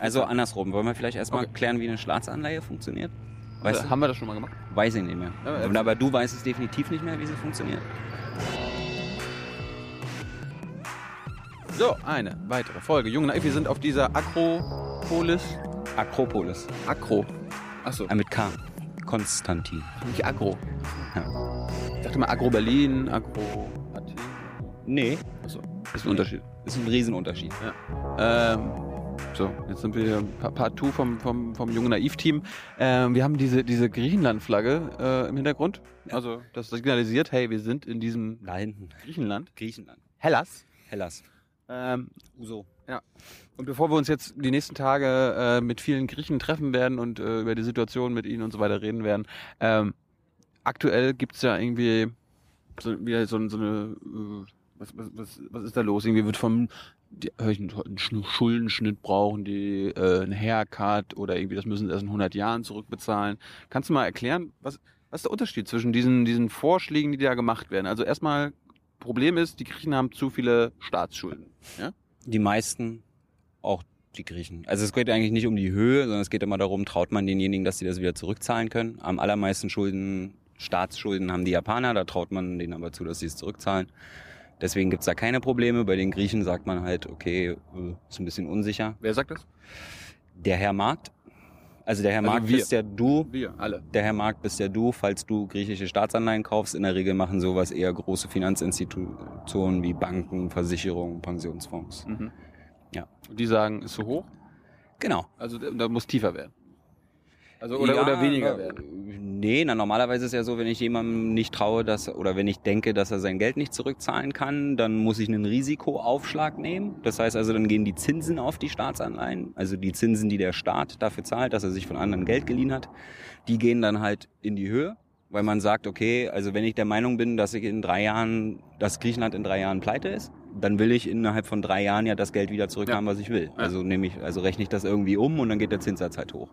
Also andersrum, wollen wir vielleicht erstmal okay. klären, wie eine Staatsanleihe funktioniert? Weißt äh, haben wir das schon mal gemacht? Weiß ich nicht mehr. Ja, aber du weißt es definitiv nicht mehr, wie sie funktioniert. So, eine weitere Folge. Junge Naiv, wir sind auf dieser Akropolis. Akropolis. Akro. Achso. Ah, mit K. Konstantin. Nicht Agro. Ja. Ich dachte mal Agro Berlin, Agro Athen. Nee. Achso. Ist ein Unterschied. Ist ein Riesenunterschied. Ja. Ähm, so, jetzt sind wir hier Part 2 vom, vom, vom jungen Naiv-Team. Ähm, wir haben diese, diese Griechenland-Flagge äh, im Hintergrund. Also, das signalisiert, hey, wir sind in diesem hinten. Griechenland. Griechenland. Hellas. Hellas. Ähm, Uso. Ja. Und bevor wir uns jetzt die nächsten Tage äh, mit vielen Griechen treffen werden und äh, über die Situation mit ihnen und so weiter reden werden, ähm, aktuell gibt's ja irgendwie so, wieder so, so eine äh, was, was, was, was ist da los? Irgendwie wird vom die, höre ich einen, einen Schuldenschnitt brauchen, die äh, ein Haircut oder irgendwie das müssen sie erst in 100 Jahren zurückbezahlen. Kannst du mal erklären, was, was ist der Unterschied zwischen diesen, diesen Vorschlägen, die da gemacht werden? Also erstmal, Problem ist, die Griechen haben zu viele Staatsschulden. Ja? Die meisten, auch die Griechen. Also es geht eigentlich nicht um die Höhe, sondern es geht immer darum, traut man denjenigen, dass sie das wieder zurückzahlen können. Am allermeisten Schulden, Staatsschulden haben die Japaner, da traut man denen aber zu, dass sie es zurückzahlen. Deswegen gibt's da keine Probleme. Bei den Griechen sagt man halt, okay, äh, ist ein bisschen unsicher. Wer sagt das? Der Herr Markt. Also der Herr also Markt wir. bist ja du. Wir, alle. Der Herr Markt bist ja du, falls du griechische Staatsanleihen kaufst. In der Regel machen sowas eher große Finanzinstitutionen wie Banken, Versicherungen, Pensionsfonds. Mhm. Ja. Und die sagen, ist zu hoch? Genau. Also da muss tiefer werden. Also oder, ja, oder weniger werden? Nee, na normalerweise ist ja so, wenn ich jemandem nicht traue, dass oder wenn ich denke, dass er sein Geld nicht zurückzahlen kann, dann muss ich einen Risikoaufschlag nehmen. Das heißt also, dann gehen die Zinsen auf die Staatsanleihen, also die Zinsen, die der Staat dafür zahlt, dass er sich von anderen Geld geliehen hat, die gehen dann halt in die Höhe weil man sagt, okay, also wenn ich der Meinung bin, dass ich in drei Jahren, dass Griechenland in drei Jahren pleite ist, dann will ich innerhalb von drei Jahren ja das Geld wieder zurückhaben, ja. was ich will. Ja. Also nehme ich, also rechne ich das irgendwie um und dann geht der Zinssatz halt hoch.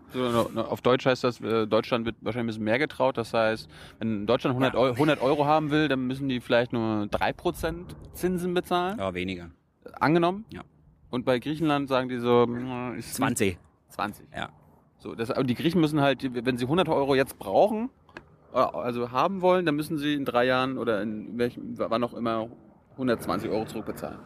Auf Deutsch heißt das, äh, Deutschland wird wahrscheinlich ein bisschen mehr getraut. Das heißt, wenn Deutschland 100, ja. Euro, 100 Euro haben will, dann müssen die vielleicht nur drei Prozent Zinsen bezahlen. Ja, weniger. Angenommen? Ja. Und bei Griechenland sagen die so, ist 20. 20. Ja. So, das, aber die Griechen müssen halt, wenn sie 100 Euro jetzt brauchen, also haben wollen, dann müssen sie in drei Jahren oder in welchem, wann auch immer 120 Euro zurückbezahlen.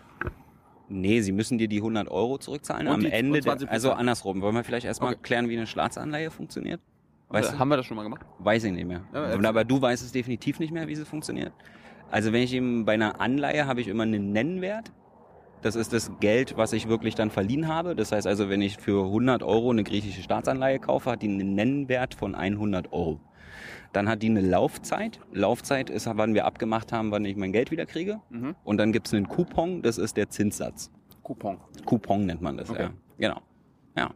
Nee, sie müssen dir die 100 Euro zurückzahlen. Und Am Ende, der, also andersrum. Wollen wir vielleicht erstmal okay. klären, wie eine Staatsanleihe funktioniert? Weißt du? Haben wir das schon mal gemacht? Weiß ich nicht mehr. Ja, aber du weißt es definitiv nicht mehr, wie sie funktioniert. Also wenn ich eben bei einer Anleihe habe ich immer einen Nennwert. Das ist das Geld, was ich wirklich dann verliehen habe. Das heißt also, wenn ich für 100 Euro eine griechische Staatsanleihe kaufe, hat die einen Nennwert von 100 Euro. Dann hat die eine Laufzeit. Laufzeit ist, wann wir abgemacht haben, wann ich mein Geld wieder kriege. Mhm. Und dann gibt's einen Coupon, das ist der Zinssatz. Coupon. Coupon nennt man das, okay. ja. Genau. Ja.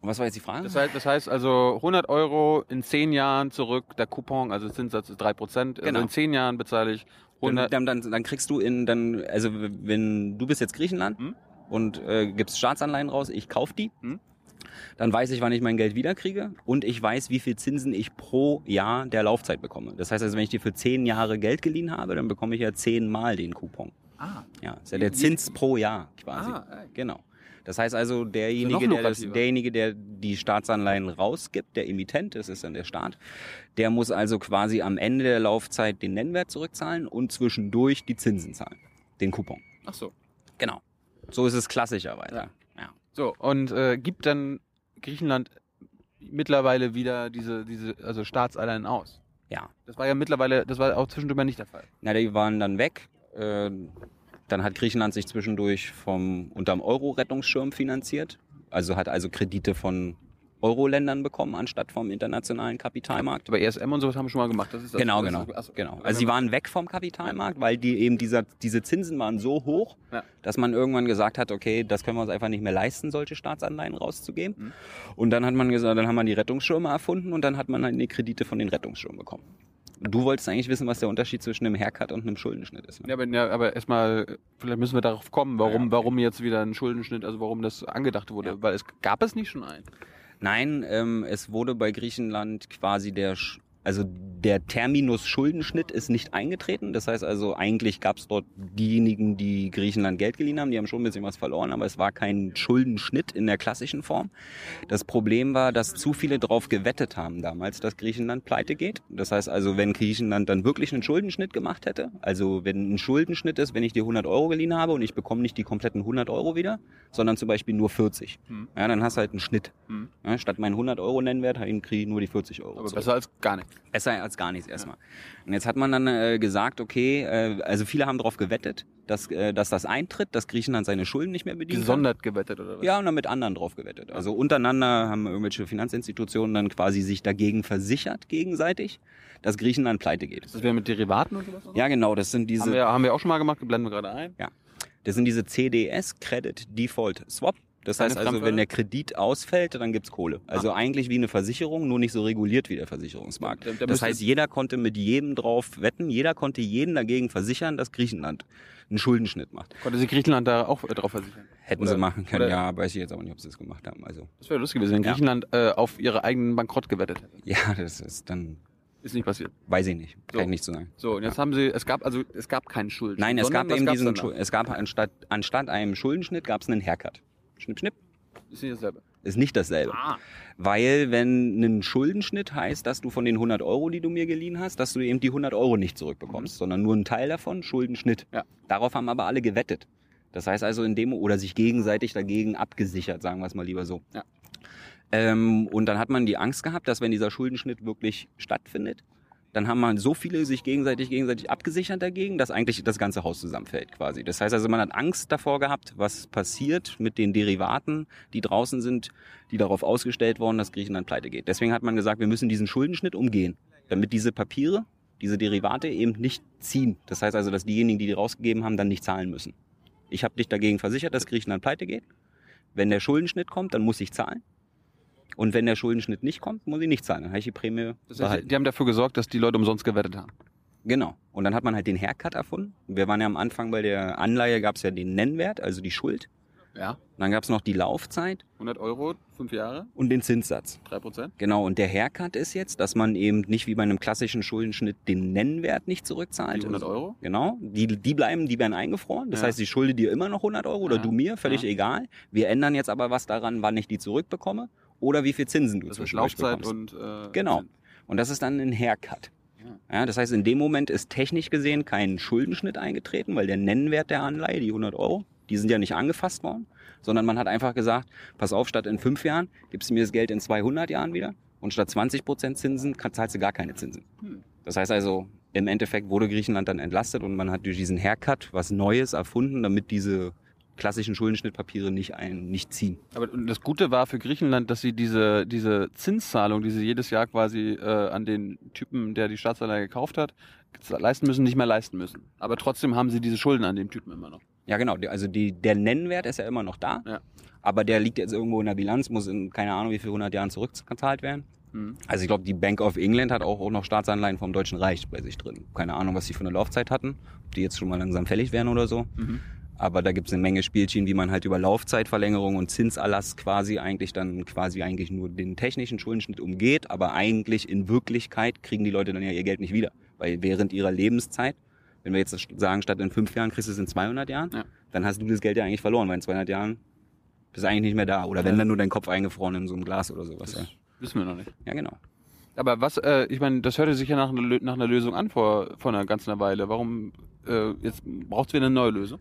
Und was war jetzt die Frage? Das heißt, das heißt also 100 Euro in 10 Jahren zurück, der Coupon, also Zinssatz ist 3%. Also genau. in 10 Jahren bezahle ich 100. Dann, dann, dann kriegst du in, dann, also wenn du bist jetzt Griechenland hm? und äh, gibst Staatsanleihen raus, ich kauf die. Hm? Dann weiß ich, wann ich mein Geld wiederkriege und ich weiß, wie viel Zinsen ich pro Jahr der Laufzeit bekomme. Das heißt also, wenn ich dir für zehn Jahre Geld geliehen habe, dann bekomme ich ja zehnmal den Coupon. Ah. Ja, ist ja der Zins pro Jahr quasi. Ah, genau. Das heißt also, derjenige, der, das, derjenige, der die Staatsanleihen rausgibt, der Emittent, das ist dann der Staat, der muss also quasi am Ende der Laufzeit den Nennwert zurückzahlen und zwischendurch die Zinsen zahlen. Den Coupon. Ach so. Genau. So ist es klassischerweise. Ja. ja. So, und äh, gibt dann Griechenland mittlerweile wieder diese, diese, also Staatsanleihen aus. Ja. Das war ja mittlerweile, das war auch zwischendurch mal nicht der Fall. Na, die waren dann weg. Äh, dann hat Griechenland sich zwischendurch vom unterm Euro-Rettungsschirm finanziert. Also hat also Kredite von Euro-Ländern bekommen, anstatt vom internationalen Kapitalmarkt. Aber ESM und sowas haben wir schon mal gemacht. Das ist das, genau, das genau. Ist, genau. Also sie waren weg vom Kapitalmarkt, weil die eben dieser, diese Zinsen waren so hoch, ja. dass man irgendwann gesagt hat, okay, das können wir uns einfach nicht mehr leisten, solche Staatsanleihen rauszugeben. Mhm. Und dann hat man gesagt, dann haben wir die Rettungsschirme erfunden und dann hat man halt die Kredite von den Rettungsschirmen bekommen. Du wolltest eigentlich wissen, was der Unterschied zwischen einem Haircut und einem Schuldenschnitt ist. Ne? Ja, aber, ja, aber erstmal, vielleicht müssen wir darauf kommen, warum, ja. warum jetzt wieder ein Schuldenschnitt, also warum das angedacht wurde. Ja. Weil es gab es nicht schon einen. Nein, ähm, es wurde bei Griechenland quasi der, Also der Terminus Schuldenschnitt ist nicht eingetreten. Das heißt also, eigentlich gab es dort diejenigen, die Griechenland Geld geliehen haben, die haben schon ein bisschen was verloren, aber es war kein Schuldenschnitt in der klassischen Form. Das Problem war, dass zu viele darauf gewettet haben damals, dass Griechenland pleite geht. Das heißt also, wenn Griechenland dann wirklich einen Schuldenschnitt gemacht hätte, also wenn ein Schuldenschnitt ist, wenn ich dir 100 Euro geliehen habe und ich bekomme nicht die kompletten 100 Euro wieder, sondern zum Beispiel nur 40, hm. ja, dann hast du halt einen Schnitt. Hm. Ja, statt meinen 100 Euro Nennwert kriege ich nur die 40 Euro. Aber zurück. besser als gar nichts. Besser als gar nichts erstmal. Und jetzt hat man dann äh, gesagt, okay, äh, also viele haben darauf gewettet, dass, äh, dass das eintritt, dass Griechenland seine Schulden nicht mehr bedient. Gesondert gewettet oder was? Ja, und dann mit anderen drauf gewettet. Also untereinander haben irgendwelche Finanzinstitutionen dann quasi sich dagegen versichert gegenseitig, dass Griechenland pleite geht. Das wäre mit Derivaten und sowas? Ja, genau, das sind diese. Haben wir, haben wir auch schon mal gemacht, blenden wir gerade ein. Ja. Das sind diese CDS, Credit Default Swap das heißt also, wenn der Kredit ausfällt, dann gibt's Kohle. Also Ach. eigentlich wie eine Versicherung, nur nicht so reguliert wie der Versicherungsmarkt. Da, da das heißt, jeder konnte mit jedem drauf wetten, jeder konnte jeden dagegen versichern, dass Griechenland einen Schuldenschnitt macht. Konnte sie Griechenland da auch drauf versichern? Hätten oder, sie machen können, oder? ja, weiß ich jetzt aber nicht, ob sie das gemacht haben. Also das wäre lustig gewesen, wenn ja. Griechenland äh, auf ihre eigenen Bankrott gewettet hätte. Ja, das ist dann ist nicht passiert. Weiß ich nicht. Kann so. ich nicht so sagen. So, und jetzt ja. haben sie, es gab also, es gab keinen Schulden. Nein, es gab eben diesen, es gab anstatt, anstatt einem Schuldenschnitt gab es einen Haircut. Schnipp, schnipp. Ist nicht dasselbe. Ist nicht dasselbe. Ah. Weil wenn ein Schuldenschnitt heißt, dass du von den 100 Euro, die du mir geliehen hast, dass du eben die 100 Euro nicht zurückbekommst, mhm. sondern nur einen Teil davon, Schuldenschnitt. Ja. Darauf haben aber alle gewettet. Das heißt also in dem, oder sich gegenseitig dagegen abgesichert, sagen wir es mal lieber so. Ja. Ähm, und dann hat man die Angst gehabt, dass wenn dieser Schuldenschnitt wirklich stattfindet, dann haben man so viele sich gegenseitig gegenseitig abgesichert dagegen, dass eigentlich das ganze Haus zusammenfällt quasi. Das heißt also, man hat Angst davor gehabt, was passiert mit den Derivaten, die draußen sind, die darauf ausgestellt worden, dass Griechenland pleite geht. Deswegen hat man gesagt, wir müssen diesen Schuldenschnitt umgehen, damit diese Papiere, diese Derivate eben nicht ziehen. Das heißt also, dass diejenigen, die die rausgegeben haben, dann nicht zahlen müssen. Ich habe dich dagegen versichert, dass Griechenland pleite geht. Wenn der Schuldenschnitt kommt, dann muss ich zahlen. Und wenn der Schuldenschnitt nicht kommt, muss ich nicht zahlen. Dann habe ich die Prämie das heißt, Die haben dafür gesorgt, dass die Leute umsonst gewettet haben. Genau. Und dann hat man halt den Haircut erfunden. Wir waren ja am Anfang bei der Anleihe, gab es ja den Nennwert, also die Schuld. Ja. Und dann gab es noch die Laufzeit. 100 Euro, fünf Jahre. Und den Zinssatz. Drei Prozent. Genau. Und der Haircut ist jetzt, dass man eben nicht wie bei einem klassischen Schuldenschnitt den Nennwert nicht zurückzahlt. Die 100 Euro? Genau. Die, die bleiben, die werden eingefroren. Das ja. heißt, ich schulde dir immer noch 100 Euro oder ja. du mir, völlig ja. egal. Wir ändern jetzt aber was daran, wann ich die zurückbekomme oder wie viel Zinsen du das zwischendurch Laufzeit bekommst. und äh, Genau. Und das ist dann ein Haircut. Ja, das heißt, in dem Moment ist technisch gesehen kein Schuldenschnitt eingetreten, weil der Nennwert der Anleihe, die 100 Euro, die sind ja nicht angefasst worden, sondern man hat einfach gesagt, pass auf, statt in fünf Jahren gibst du mir das Geld in 200 Jahren wieder und statt 20 Prozent Zinsen zahlst du gar keine Zinsen. Hm. Das heißt also, im Endeffekt wurde Griechenland dann entlastet und man hat durch diesen Haircut was Neues erfunden, damit diese klassischen Schuldenschnittpapiere nicht ein, nicht ziehen. Aber das Gute war für Griechenland, dass sie diese, diese Zinszahlung, die sie jedes Jahr quasi äh, an den Typen, der die Staatsanleihe gekauft hat, leisten müssen, nicht mehr leisten müssen. Aber trotzdem haben sie diese Schulden an dem Typen immer noch. Ja, genau. Also die, der Nennwert ist ja immer noch da. Ja. Aber der liegt jetzt irgendwo in der Bilanz, muss in keine Ahnung wie viel 100 Jahren zurückgezahlt werden. Mhm. Also ich glaube, die Bank of England hat auch, auch noch Staatsanleihen vom Deutschen Reich bei sich drin. Keine Ahnung, was die für eine Laufzeit hatten. Ob die jetzt schon mal langsam fällig wären oder so. Mhm. Aber da gibt es eine Menge Spielchen, wie man halt über Laufzeitverlängerung und Zinserlass quasi eigentlich dann quasi eigentlich nur den technischen Schuldenschnitt umgeht, aber eigentlich in Wirklichkeit kriegen die Leute dann ja ihr Geld nicht wieder. Weil während ihrer Lebenszeit, wenn wir jetzt sagen, statt in fünf Jahren kriegst du es in 200 Jahren, ja. dann hast du das Geld ja eigentlich verloren, weil in 200 Jahren bist du eigentlich nicht mehr da. Oder wenn dann nur dein Kopf eingefroren in so einem Glas oder sowas. Das ja. Wissen wir noch nicht. Ja, genau. Aber was, äh, ich meine, das hörte sich ja nach, nach einer Lösung an vor, vor einer ganzen Weile. Warum, äh, jetzt braucht es wieder eine neue Lösung?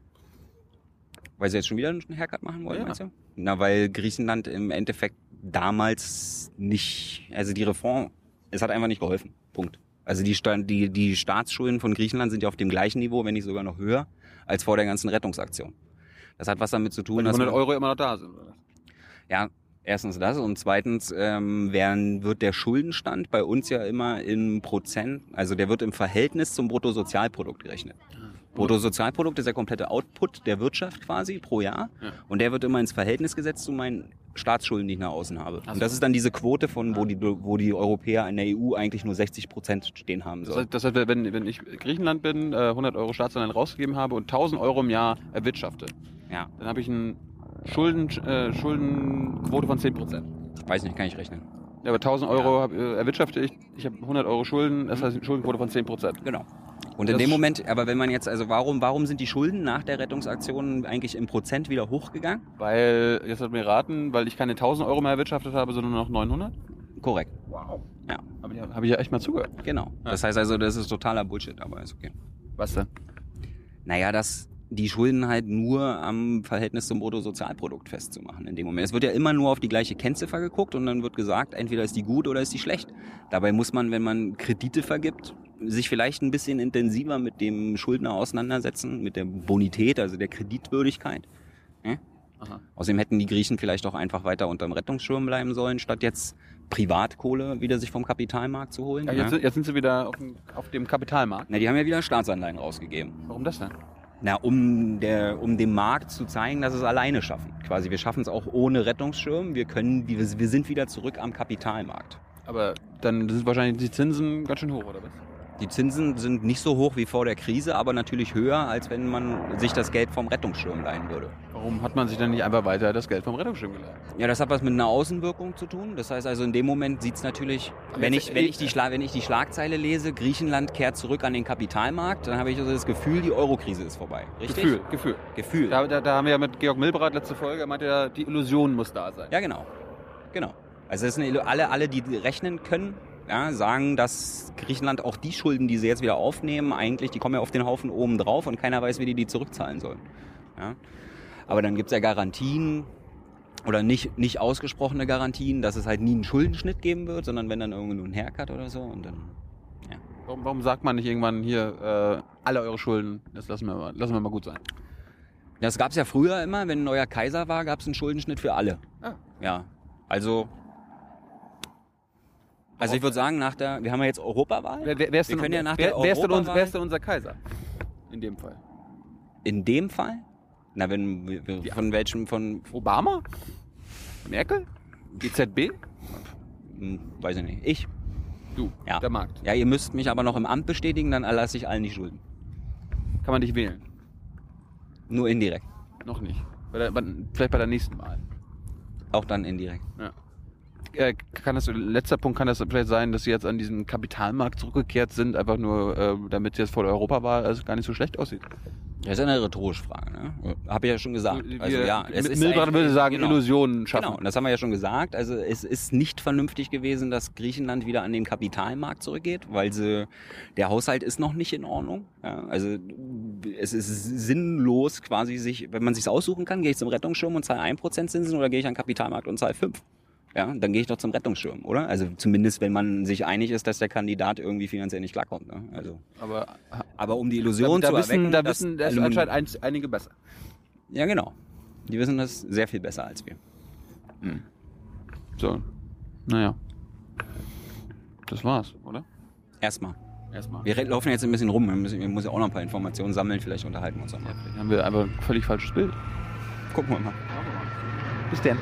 Weil sie jetzt schon wieder einen Haircut machen wollen, ja. meinst du? Na, weil Griechenland im Endeffekt damals nicht, also die Reform, es hat einfach nicht geholfen. Punkt. Also die, die, die Staatsschulden von Griechenland sind ja auf dem gleichen Niveau, wenn nicht sogar noch höher, als vor der ganzen Rettungsaktion. Das hat was damit zu tun, dass. 100 Euro immer noch da sind, oder? Ja, erstens das und zweitens ähm, werden, wird der Schuldenstand bei uns ja immer im Prozent, also der wird im Verhältnis zum Bruttosozialprodukt gerechnet. Bruttosozialprodukt ist der komplette Output der Wirtschaft quasi pro Jahr. Ja. Und der wird immer ins Verhältnis gesetzt zu meinen Staatsschulden, die ich nach außen habe. Also. Und das ist dann diese Quote von, wo die, wo die Europäer in der EU eigentlich nur 60 Prozent stehen haben sollen. Das heißt, das heißt wenn, wenn ich Griechenland bin, 100 äh, Euro Staatsanleihen rausgegeben habe und 1000 Euro im Jahr erwirtschafte, ja. dann habe ich eine Schulden, äh, Schuldenquote von 10 Prozent. Weiß nicht, kann ich rechnen. Ja, aber 1000 Euro hab, äh, erwirtschafte ich, ich habe 100 Euro Schulden, das heißt eine Schuldenquote von 10 Prozent. Genau. Und in dem Moment, aber wenn man jetzt, also warum, warum sind die Schulden nach der Rettungsaktion eigentlich im Prozent wieder hochgegangen? Weil, jetzt hat mir raten, weil ich keine 1000 Euro mehr erwirtschaftet habe, sondern nur noch 900? Korrekt. Wow. Ja. Aber die habe ich ja echt mal zugehört. Genau. Das heißt also, das ist totaler Bullshit, aber ist okay. Was denn? Naja, dass die Schulden halt nur am Verhältnis zum Bruttosozialprodukt festzumachen in dem Moment. Es wird ja immer nur auf die gleiche Kennziffer geguckt und dann wird gesagt, entweder ist die gut oder ist die schlecht. Dabei muss man, wenn man Kredite vergibt, sich vielleicht ein bisschen intensiver mit dem Schuldner auseinandersetzen, mit der Bonität, also der Kreditwürdigkeit. Ja? Aha. Außerdem hätten die Griechen vielleicht auch einfach weiter unterm Rettungsschirm bleiben sollen, statt jetzt Privatkohle wieder sich vom Kapitalmarkt zu holen. Ja, jetzt, ja? jetzt sind sie wieder auf dem, auf dem Kapitalmarkt. Na, die haben ja wieder Staatsanleihen rausgegeben. Warum das denn? Na, um, der, um dem Markt zu zeigen, dass es alleine schaffen. Quasi, wir schaffen es auch ohne Rettungsschirm. Wir können, wir, wir sind wieder zurück am Kapitalmarkt. Aber dann sind wahrscheinlich die Zinsen ganz schön hoch, oder was? Die Zinsen sind nicht so hoch wie vor der Krise, aber natürlich höher, als wenn man sich das Geld vom Rettungsschirm leihen würde. Warum hat man sich dann nicht einfach weiter das Geld vom Rettungsschirm geleiht? Ja, das hat was mit einer Außenwirkung zu tun. Das heißt also, in dem Moment sieht es natürlich, wenn ich, wenn, ich die wenn ich die Schlagzeile lese, Griechenland kehrt zurück an den Kapitalmarkt, dann habe ich also das Gefühl, die Eurokrise ist vorbei. Richtig? Gefühl, Gefühl. Gefühl. Da, da, da haben wir ja mit Georg Milberath letzte Folge, er meinte ja, die Illusion muss da sein. Ja, genau. Genau. Also das sind alle, alle, die rechnen können, ja, sagen, dass Griechenland auch die Schulden, die sie jetzt wieder aufnehmen, eigentlich, die kommen ja auf den Haufen oben drauf und keiner weiß, wie die die zurückzahlen sollen. Ja. Aber dann gibt's ja Garantien oder nicht, nicht ausgesprochene Garantien, dass es halt nie einen Schuldenschnitt geben wird, sondern wenn dann irgendwo nur ein Haircut oder so und dann, ja. Warum, warum sagt man nicht irgendwann hier, äh, alle eure Schulden, das lassen wir mal, lassen wir mal gut sein? Das gab's ja früher immer, wenn ein neuer Kaiser war, gab's einen Schuldenschnitt für alle. Ah. Ja, also also ich würde sagen, nach der, wir haben ja jetzt Europawahl. Wer, wer, wer ist, wir denn, können ja nach wer, der wer, ist denn uns, Europawahl- wer ist denn unser Kaiser? In dem Fall. In dem Fall? Na, wenn wir- von welchem, von, Obama? Merkel? Die ZB? hm, weiß ich nicht, ich. Du, Ja. der Markt. Ja, ihr müsst mich aber noch im Amt bestätigen, dann erlasse ich allen die Schulden. Kann man dich wählen? Nur indirekt. Noch nicht. Bei der, vielleicht bei der nächsten Wahl. Auch dann indirekt. Ja. Äh, kann das, letzter Punkt kann das vielleicht sein, dass sie jetzt an diesen Kapitalmarkt zurückgekehrt sind, einfach nur, äh, damit es jetzt vor der Europawahl also gar nicht so schlecht aussieht. Das ist ja eine rhetorische Frage, ne? Hab ich ja schon gesagt. Also ja, es ist eigentlich- würde sagen, genau. Illusionen schaffen. Genau, das haben wir ja schon gesagt. Also es ist nicht vernünftig gewesen, dass Griechenland wieder an den Kapitalmarkt zurückgeht, weil sie, der Haushalt ist noch nicht in Ordnung. Ja, also es ist sinnlos quasi sich, wenn man sich aussuchen kann, gehe ich zum Rettungsschirm und zahle 1% Zinsen oder gehe ich an den Kapitalmarkt und zahle 5. Ja, dann gehe ich doch zum Rettungsschirm, oder? Also zumindest, wenn man sich einig ist, dass der Kandidat irgendwie finanziell nicht klarkommt. Ne? Also, Aber aber um die Illusion da, zu da wissen, erwecken, da dass wissen das Aluminium- anscheinend ein, einige besser. ja genau, die wissen das sehr viel besser als wir. So, naja. Das war's, oder? Erstmal. Erstmal. Wir laufen jetzt ein bisschen rum. Wir müssen, wir müssen ja auch noch ein paar Informationen sammeln. Vielleicht unterhalten wir uns auch mal. Vielleicht haben wir einfach ein völlig falsches Bild. Gucken wir mal. Bis denn.